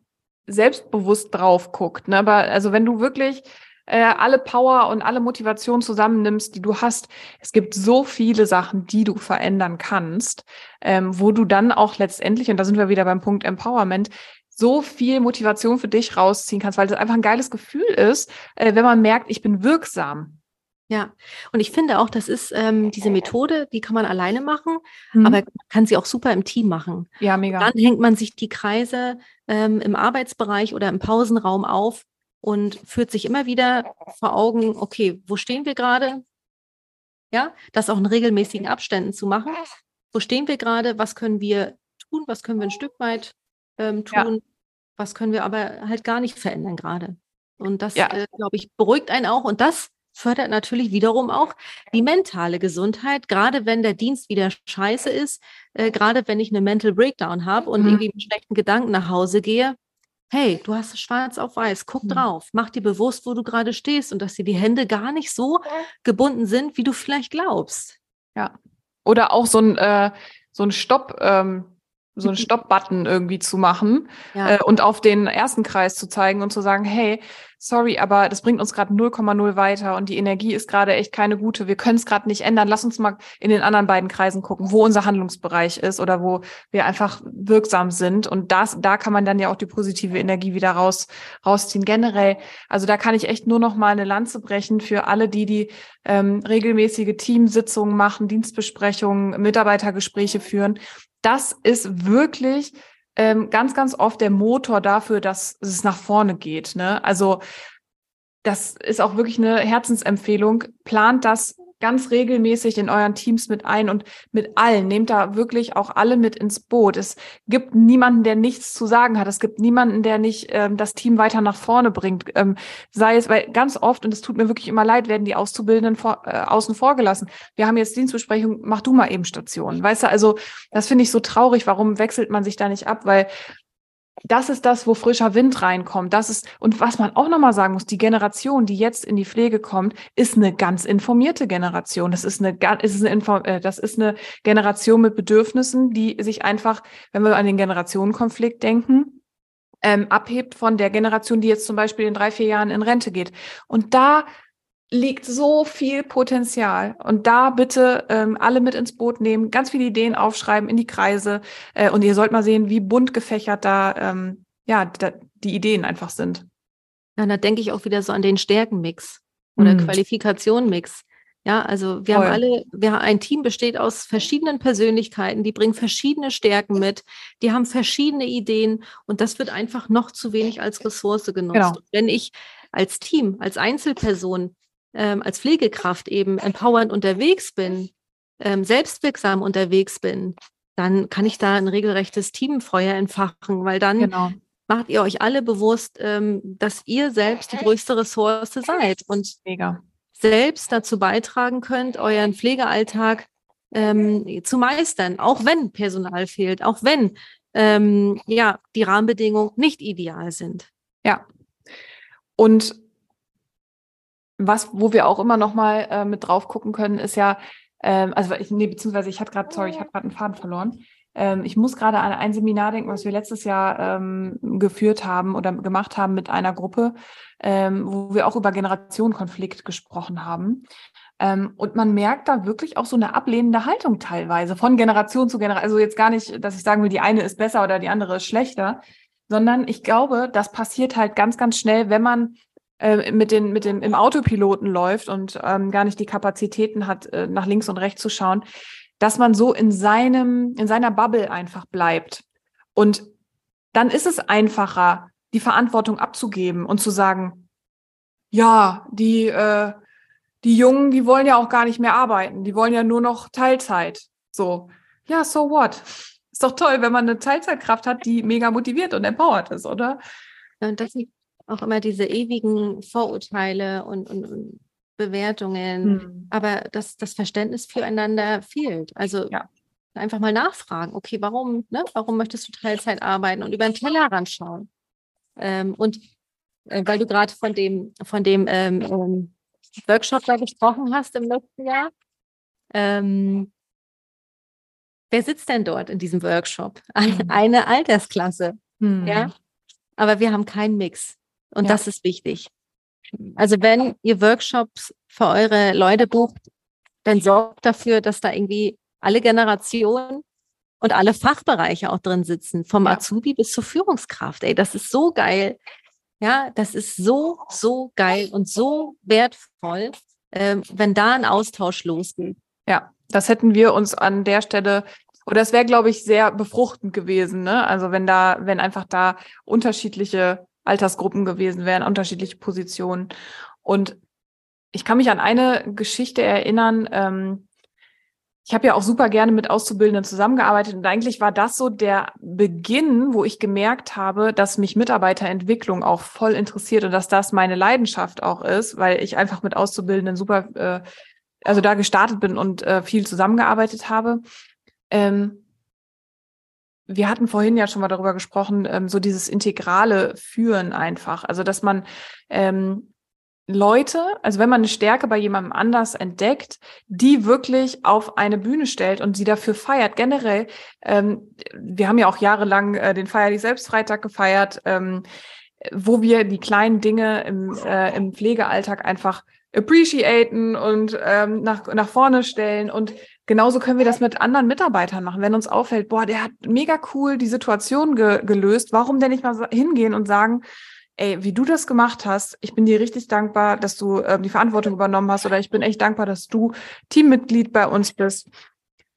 selbstbewusst drauf guckt. Ne? Aber also wenn du wirklich äh, alle Power und alle Motivation zusammennimmst, die du hast, es gibt so viele Sachen, die du verändern kannst, ähm, wo du dann auch letztendlich, und da sind wir wieder beim Punkt Empowerment, so viel Motivation für dich rausziehen kannst, weil das einfach ein geiles Gefühl ist, äh, wenn man merkt, ich bin wirksam. Ja, und ich finde auch, das ist ähm, diese Methode, die kann man alleine machen, mhm. aber man kann sie auch super im Team machen. Ja, mega. Und dann hängt man sich die Kreise ähm, im Arbeitsbereich oder im Pausenraum auf und führt sich immer wieder vor Augen, okay, wo stehen wir gerade? Ja, das auch in regelmäßigen Abständen zu machen. Wo stehen wir gerade? Was können wir tun? Was können wir ein Stück weit ähm, tun? Ja. Was können wir aber halt gar nicht verändern gerade? Und das, ja. äh, glaube ich, beruhigt einen auch. Und das fördert natürlich wiederum auch die mentale Gesundheit, gerade wenn der Dienst wieder scheiße ist, äh, gerade wenn ich eine Mental Breakdown habe und mhm. irgendwie mit schlechten Gedanken nach Hause gehe. Hey, du hast es schwarz auf weiß, guck mhm. drauf, mach dir bewusst, wo du gerade stehst und dass dir die Hände gar nicht so gebunden sind, wie du vielleicht glaubst. Ja. Oder auch so ein, äh, so ein Stopp, ähm, so einen Stopp-Button irgendwie zu machen ja. äh, und auf den ersten Kreis zu zeigen und zu sagen, hey, sorry, aber das bringt uns gerade 0,0 weiter und die Energie ist gerade echt keine gute. Wir können es gerade nicht ändern. Lass uns mal in den anderen beiden Kreisen gucken, wo unser Handlungsbereich ist oder wo wir einfach wirksam sind. Und das, da kann man dann ja auch die positive Energie wieder raus, rausziehen. Generell, also da kann ich echt nur noch mal eine Lanze brechen für alle, die die ähm, regelmäßige Teamsitzungen machen, Dienstbesprechungen, Mitarbeitergespräche führen das ist wirklich ähm, ganz, ganz oft der Motor dafür, dass es nach vorne geht. Ne? Also das ist auch wirklich eine Herzensempfehlung. Plant das ganz regelmäßig in euren Teams mit ein und mit allen. Nehmt da wirklich auch alle mit ins Boot. Es gibt niemanden, der nichts zu sagen hat. Es gibt niemanden, der nicht ähm, das Team weiter nach vorne bringt. Ähm, sei es, weil ganz oft, und es tut mir wirklich immer leid, werden die Auszubildenden vor, äh, außen vor gelassen. Wir haben jetzt Dienstbesprechung, mach du mal eben Station. Weißt du, also das finde ich so traurig. Warum wechselt man sich da nicht ab? Weil das ist das, wo frischer Wind reinkommt. Das ist, und was man auch nochmal sagen muss, die Generation, die jetzt in die Pflege kommt, ist eine ganz informierte Generation. Das ist eine, ist eine, äh, das ist eine Generation mit Bedürfnissen, die sich einfach, wenn wir an den Generationenkonflikt denken, ähm, abhebt von der Generation, die jetzt zum Beispiel in drei, vier Jahren in Rente geht. Und da liegt so viel Potenzial. Und da bitte ähm, alle mit ins Boot nehmen, ganz viele Ideen aufschreiben in die Kreise. Äh, und ihr sollt mal sehen, wie bunt gefächert da, ähm, ja, da die Ideen einfach sind. Ja, da denke ich auch wieder so an den Stärkenmix oder mhm. Qualifikationmix. Ja, also wir Voll. haben alle, wir, ein Team besteht aus verschiedenen Persönlichkeiten, die bringen verschiedene Stärken mit, die haben verschiedene Ideen und das wird einfach noch zu wenig als Ressource genutzt. Genau. Wenn ich als Team, als Einzelperson ähm, als Pflegekraft eben empowernd unterwegs bin, ähm, selbstwirksam unterwegs bin, dann kann ich da ein regelrechtes Teamfeuer entfachen, weil dann genau. macht ihr euch alle bewusst, ähm, dass ihr selbst die größte Ressource seid. Und Mega. selbst dazu beitragen könnt, euren Pflegealltag ähm, zu meistern, auch wenn Personal fehlt, auch wenn ähm, ja die Rahmenbedingungen nicht ideal sind. Ja. Und was, wo wir auch immer noch mal äh, mit drauf gucken können, ist ja, ähm, also ich, nee, beziehungsweise ich hatte gerade, sorry, ich habe gerade einen Faden verloren. Ähm, ich muss gerade an ein Seminar denken, was wir letztes Jahr ähm, geführt haben oder gemacht haben mit einer Gruppe, ähm, wo wir auch über Generationenkonflikt gesprochen haben. Ähm, und man merkt da wirklich auch so eine ablehnende Haltung teilweise von Generation zu Generation. Also jetzt gar nicht, dass ich sagen will, die eine ist besser oder die andere ist schlechter, sondern ich glaube, das passiert halt ganz, ganz schnell, wenn man äh, mit, den, mit dem im Autopiloten läuft und ähm, gar nicht die Kapazitäten hat, äh, nach links und rechts zu schauen, dass man so in seinem, in seiner Bubble einfach bleibt. Und dann ist es einfacher, die Verantwortung abzugeben und zu sagen, ja, die, äh, die Jungen, die wollen ja auch gar nicht mehr arbeiten, die wollen ja nur noch Teilzeit. So, ja, so what? Ist doch toll, wenn man eine Teilzeitkraft hat, die mega motiviert und empowered ist, oder? Und das auch immer diese ewigen Vorurteile und, und, und Bewertungen, hm. aber das, das Verständnis füreinander fehlt. Also ja. einfach mal nachfragen, okay, warum, ne, warum möchtest du Teilzeit arbeiten und über den Tellerrand schauen? Ähm, und äh, weil du gerade von dem, von dem ähm, ähm, Workshop da gesprochen hast im letzten Jahr, ähm, wer sitzt denn dort in diesem Workshop? [LAUGHS] Eine, hm. eine Altersklasse. Hm. Ja? Aber wir haben keinen Mix. Und ja. das ist wichtig. Also wenn ihr Workshops für eure Leute bucht, dann sorgt dafür, dass da irgendwie alle Generationen und alle Fachbereiche auch drin sitzen, vom ja. Azubi bis zur Führungskraft. Ey, das ist so geil. Ja, das ist so, so geil und so wertvoll, äh, wenn da ein Austausch losgeht. Ja, das hätten wir uns an der Stelle oder es wäre, glaube ich, sehr befruchtend gewesen. Ne? Also wenn da, wenn einfach da unterschiedliche Altersgruppen gewesen wären, unterschiedliche Positionen. Und ich kann mich an eine Geschichte erinnern. Ähm, ich habe ja auch super gerne mit Auszubildenden zusammengearbeitet und eigentlich war das so der Beginn, wo ich gemerkt habe, dass mich Mitarbeiterentwicklung auch voll interessiert und dass das meine Leidenschaft auch ist, weil ich einfach mit Auszubildenden super, äh, also da gestartet bin und äh, viel zusammengearbeitet habe. Ähm, wir hatten vorhin ja schon mal darüber gesprochen, ähm, so dieses integrale Führen einfach. Also, dass man ähm, Leute, also wenn man eine Stärke bei jemandem anders entdeckt, die wirklich auf eine Bühne stellt und sie dafür feiert. Generell, ähm, wir haben ja auch jahrelang äh, den Feier dich selbst Freitag gefeiert, ähm, wo wir die kleinen Dinge im, äh, im Pflegealltag einfach appreciaten und ähm, nach, nach vorne stellen und Genauso können wir das mit anderen Mitarbeitern machen. Wenn uns auffällt, boah, der hat mega cool die Situation ge gelöst, warum denn nicht mal hingehen und sagen, ey, wie du das gemacht hast, ich bin dir richtig dankbar, dass du äh, die Verantwortung übernommen hast oder ich bin echt dankbar, dass du Teammitglied bei uns bist.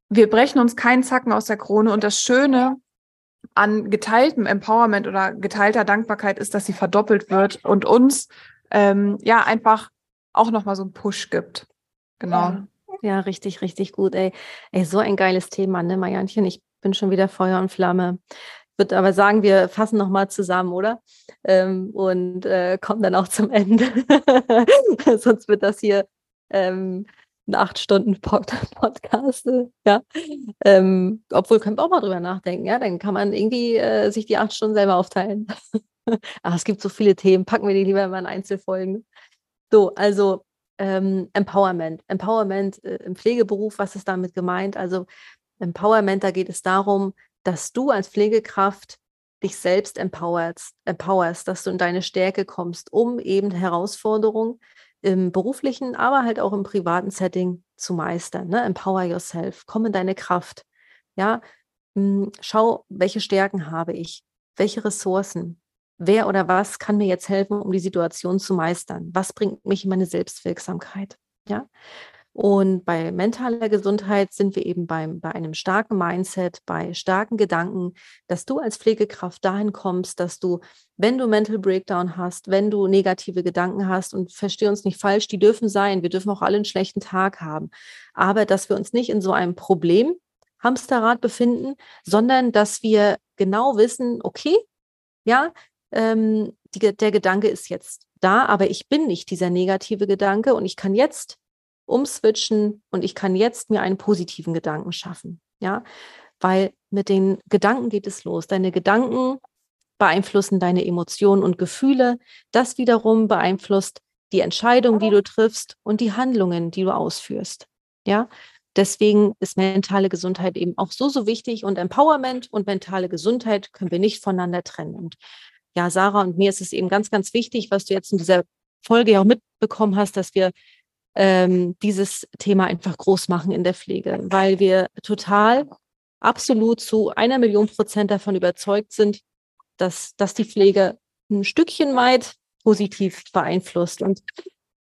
Wir brechen uns keinen Zacken aus der Krone und das Schöne an geteiltem Empowerment oder geteilter Dankbarkeit ist, dass sie verdoppelt wird und uns ähm, ja einfach auch nochmal so einen Push gibt. Genau. Ja. Ja, richtig, richtig gut, ey. Ey, so ein geiles Thema, ne, Marianchen? Ich bin schon wieder Feuer und Flamme. Ich würde aber sagen, wir fassen nochmal zusammen, oder? Ähm, und äh, kommen dann auch zum Ende. [LAUGHS] Sonst wird das hier ähm, ein acht Stunden Pod Podcast. Ja. Ähm, obwohl, könnt ihr auch mal drüber nachdenken, ja? Dann kann man irgendwie äh, sich die acht Stunden selber aufteilen. [LAUGHS] Ach, es gibt so viele Themen, packen wir die lieber mal in Einzelfolgen. So, also ähm, Empowerment. Empowerment äh, im Pflegeberuf, was ist damit gemeint? Also Empowerment, da geht es darum, dass du als Pflegekraft dich selbst empowerst, empowerst, dass du in deine Stärke kommst, um eben Herausforderungen im beruflichen, aber halt auch im privaten Setting zu meistern. Ne? Empower yourself, komm in deine Kraft. Ja, hm, schau, welche Stärken habe ich, welche Ressourcen, wer oder was kann mir jetzt helfen, um die Situation zu meistern? Was bringt mich in meine Selbstwirksamkeit? Ja. Und bei mentaler Gesundheit sind wir eben beim, bei einem starken Mindset, bei starken Gedanken, dass du als Pflegekraft dahin kommst, dass du, wenn du Mental Breakdown hast, wenn du negative Gedanken hast, und verstehe uns nicht falsch, die dürfen sein, wir dürfen auch alle einen schlechten Tag haben, aber dass wir uns nicht in so einem Problem Hamsterrad befinden, sondern dass wir genau wissen, okay, ja, ähm, die, der Gedanke ist jetzt da, aber ich bin nicht dieser negative Gedanke und ich kann jetzt umswitchen und ich kann jetzt mir einen positiven Gedanken schaffen. Ja, weil mit den Gedanken geht es los. Deine Gedanken beeinflussen deine Emotionen und Gefühle. Das wiederum beeinflusst die Entscheidung, die du triffst und die Handlungen, die du ausführst. Ja, deswegen ist mentale Gesundheit eben auch so, so wichtig und Empowerment und mentale Gesundheit können wir nicht voneinander trennen. Und ja, Sarah und mir ist es eben ganz, ganz wichtig, was du jetzt in dieser Folge ja auch mitbekommen hast, dass wir ähm, dieses Thema einfach groß machen in der Pflege, weil wir total absolut zu einer Million Prozent davon überzeugt sind, dass, dass die Pflege ein Stückchen weit positiv beeinflusst und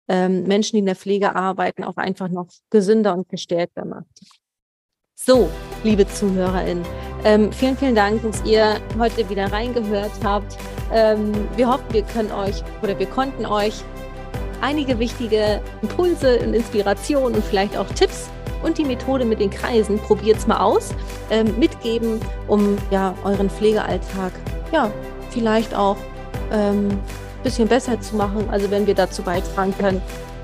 ähm, Menschen, die in der Pflege arbeiten, auch einfach noch gesünder und gestärkter macht. So, liebe ZuhörerInnen, ähm, vielen, vielen Dank, dass ihr heute wieder reingehört habt. Ähm, wir hoffen, wir können euch oder wir konnten euch einige wichtige Impulse und Inspirationen und vielleicht auch Tipps und die Methode mit den Kreisen, probiert es mal aus, ähm, mitgeben, um ja euren Pflegealltag ja vielleicht auch ein ähm, bisschen besser zu machen. Also wenn wir dazu beitragen können,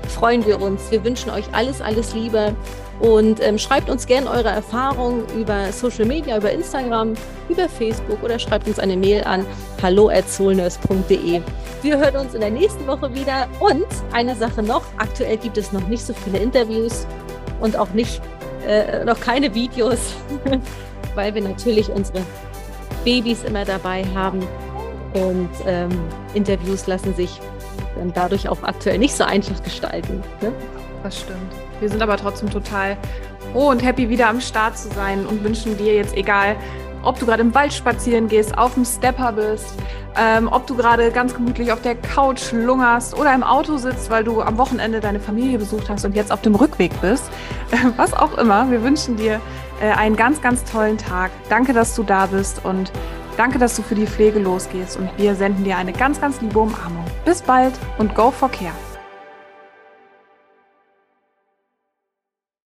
freuen wir uns. Wir wünschen euch alles, alles Liebe und ähm, schreibt uns gerne eure Erfahrungen über Social Media, über Instagram, über Facebook oder schreibt uns eine Mail an hallo@soulnurse.de. Wir hören uns in der nächsten Woche wieder und eine Sache noch, aktuell gibt es noch nicht so viele Interviews und auch nicht äh, noch keine Videos, [LAUGHS] weil wir natürlich unsere Babys immer dabei haben und ähm, Interviews lassen sich dann dadurch auch aktuell nicht so einfach gestalten. Ne? Das stimmt. Wir sind aber trotzdem total froh und happy, wieder am Start zu sein und wünschen dir jetzt, egal ob du gerade im Wald spazieren gehst, auf dem Stepper bist, ähm, ob du gerade ganz gemütlich auf der Couch lungerst oder im Auto sitzt, weil du am Wochenende deine Familie besucht hast und jetzt auf dem Rückweg bist, [LAUGHS] was auch immer. Wir wünschen dir äh, einen ganz, ganz tollen Tag. Danke, dass du da bist und danke, dass du für die Pflege losgehst und wir senden dir eine ganz, ganz liebe Umarmung. Bis bald und go for care.